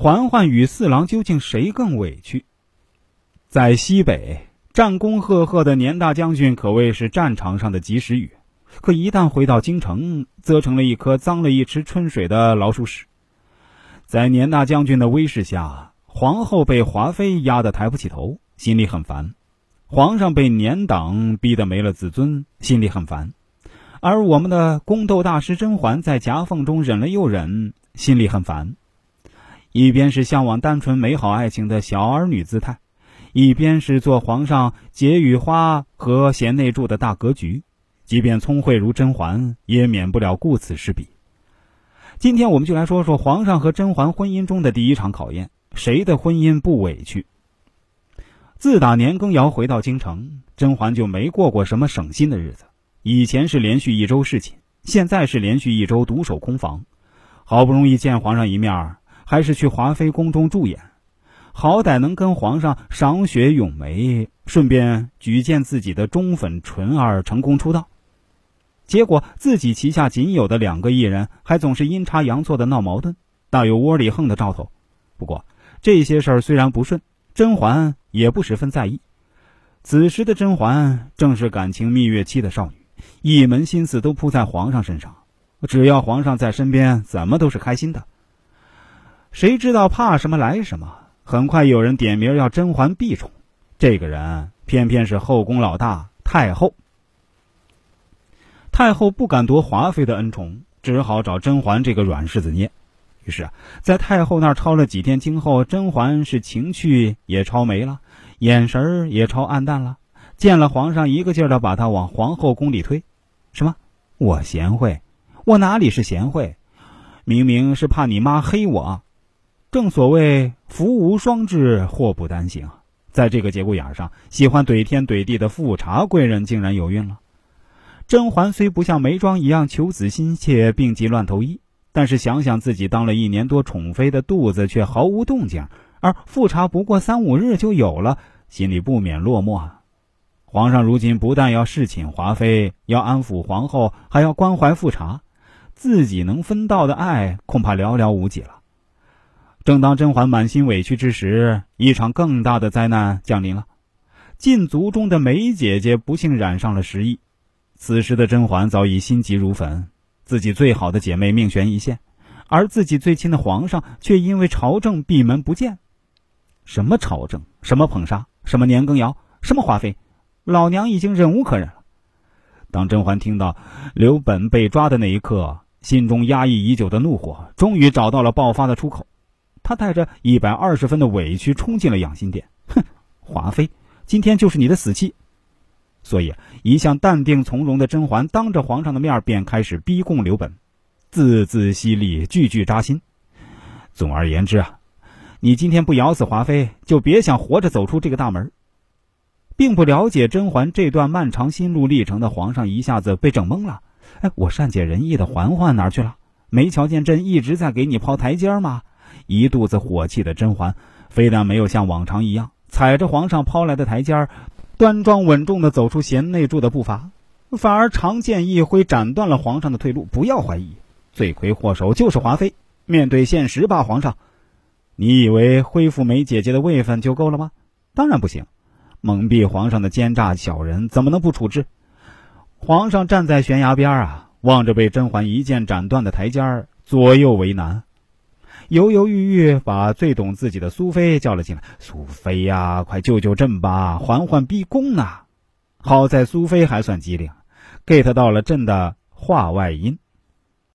嬛嬛与四郎究竟谁更委屈？在西北，战功赫赫的年大将军可谓是战场上的及时雨，可一旦回到京城，则成了一颗脏了一池春水的老鼠屎。在年大将军的威势下，皇后被华妃压得抬不起头，心里很烦；皇上被年党逼得没了自尊，心里很烦；而我们的宫斗大师甄嬛在夹缝中忍了又忍，心里很烦。一边是向往单纯美好爱情的小儿女姿态，一边是做皇上解语花和贤内助的大格局。即便聪慧如甄嬛，也免不了顾此失彼。今天我们就来说说皇上和甄嬛婚姻中的第一场考验：谁的婚姻不委屈？自打年羹尧回到京城，甄嬛就没过过什么省心的日子。以前是连续一周侍寝，现在是连续一周独守空房。好不容易见皇上一面还是去华妃宫中驻演，好歹能跟皇上赏雪咏梅，顺便举荐自己的忠粉纯儿成功出道。结果自己旗下仅有的两个艺人，还总是阴差阳错的闹矛盾，大有窝里横的兆头。不过这些事儿虽然不顺，甄嬛也不十分在意。此时的甄嬛正是感情蜜月期的少女，一门心思都扑在皇上身上，只要皇上在身边，怎么都是开心的。谁知道怕什么来什么？很快有人点名要甄嬛避宠，这个人偏偏是后宫老大太后。太后不敢夺华妃的恩宠，只好找甄嬛这个软柿子捏。于是啊，在太后那儿抄了几天经后，甄嬛是情趣也抄没了，眼神儿也抄暗淡了。见了皇上，一个劲儿的把她往皇后宫里推。什么？我贤惠？我哪里是贤惠？明明是怕你妈黑我。正所谓福无双至，祸不单行。在这个节骨眼上，喜欢怼天怼地的富察贵人竟然有孕了。甄嬛虽不像眉庄一样求子心切，病急乱投医，但是想想自己当了一年多宠妃的肚子却毫无动静，而富察不过三五日就有了，心里不免落寞。皇上如今不但要侍寝华妃，要安抚皇后，还要关怀富察，自己能分到的爱恐怕寥寥无几了。正当甄嬛满心委屈之时，一场更大的灾难降临了。禁足中的梅姐姐不幸染上了失疫。此时的甄嬛早已心急如焚，自己最好的姐妹命悬一线，而自己最亲的皇上却因为朝政闭门不见。什么朝政，什么捧杀，什么年羹尧，什么华妃，老娘已经忍无可忍了。当甄嬛听到刘本被抓的那一刻，心中压抑已久的怒火终于找到了爆发的出口。他带着一百二十分的委屈冲进了养心殿，哼，华妃，今天就是你的死期。所以，一向淡定从容的甄嬛当着皇上的面便开始逼供刘本，字字犀利，句句扎心。总而言之啊，你今天不咬死华妃，就别想活着走出这个大门。并不了解甄嬛这段漫长心路历程的皇上一下子被整懵了。哎，我善解人意的嬛嬛哪去了？没瞧见朕一直在给你抛台阶吗？一肚子火气的甄嬛，非但没有像往常一样踩着皇上抛来的台阶儿端庄稳重地走出贤内助的步伐，反而长剑一挥，斩断了皇上的退路。不要怀疑，罪魁祸首就是华妃。面对现实吧，皇上，你以为恢复梅姐姐的位分就够了吗？当然不行。蒙蔽皇上的奸诈小人，怎么能不处置？皇上站在悬崖边啊，望着被甄嬛一剑斩断的台阶儿左右为难。犹犹豫豫，把最懂自己的苏菲叫了进来。苏菲呀，快救救朕吧！嬛嬛逼宫啊。好在苏菲还算机灵，get 到了朕的话外音。